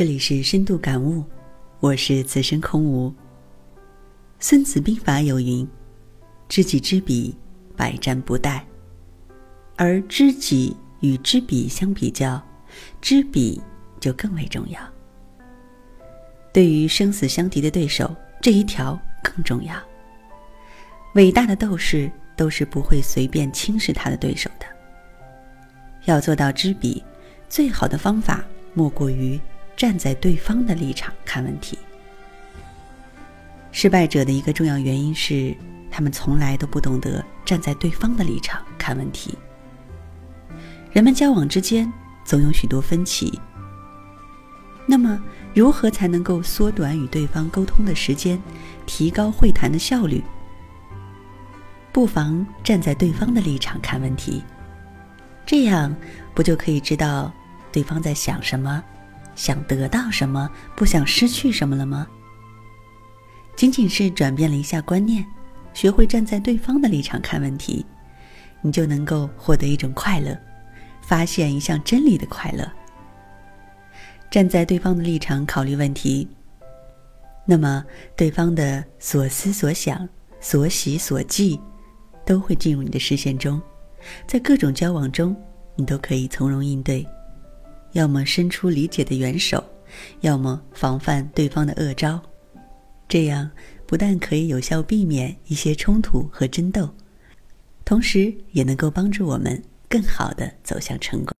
这里是深度感悟，我是此生空无。孙子兵法有云：“知己知彼，百战不殆。”而知己与知彼相比较，知彼就更为重要。对于生死相敌的对手，这一条更重要。伟大的斗士都是不会随便轻视他的对手的。要做到知彼，最好的方法莫过于。站在对方的立场看问题。失败者的一个重要原因是，他们从来都不懂得站在对方的立场看问题。人们交往之间总有许多分歧，那么如何才能够缩短与对方沟通的时间，提高会谈的效率？不妨站在对方的立场看问题，这样不就可以知道对方在想什么？想得到什么，不想失去什么了吗？仅仅是转变了一下观念，学会站在对方的立场看问题，你就能够获得一种快乐，发现一项真理的快乐。站在对方的立场考虑问题，那么对方的所思所想、所喜所忌，都会进入你的视线中，在各种交往中，你都可以从容应对。要么伸出理解的援手，要么防范对方的恶招，这样不但可以有效避免一些冲突和争斗，同时也能够帮助我们更好的走向成功。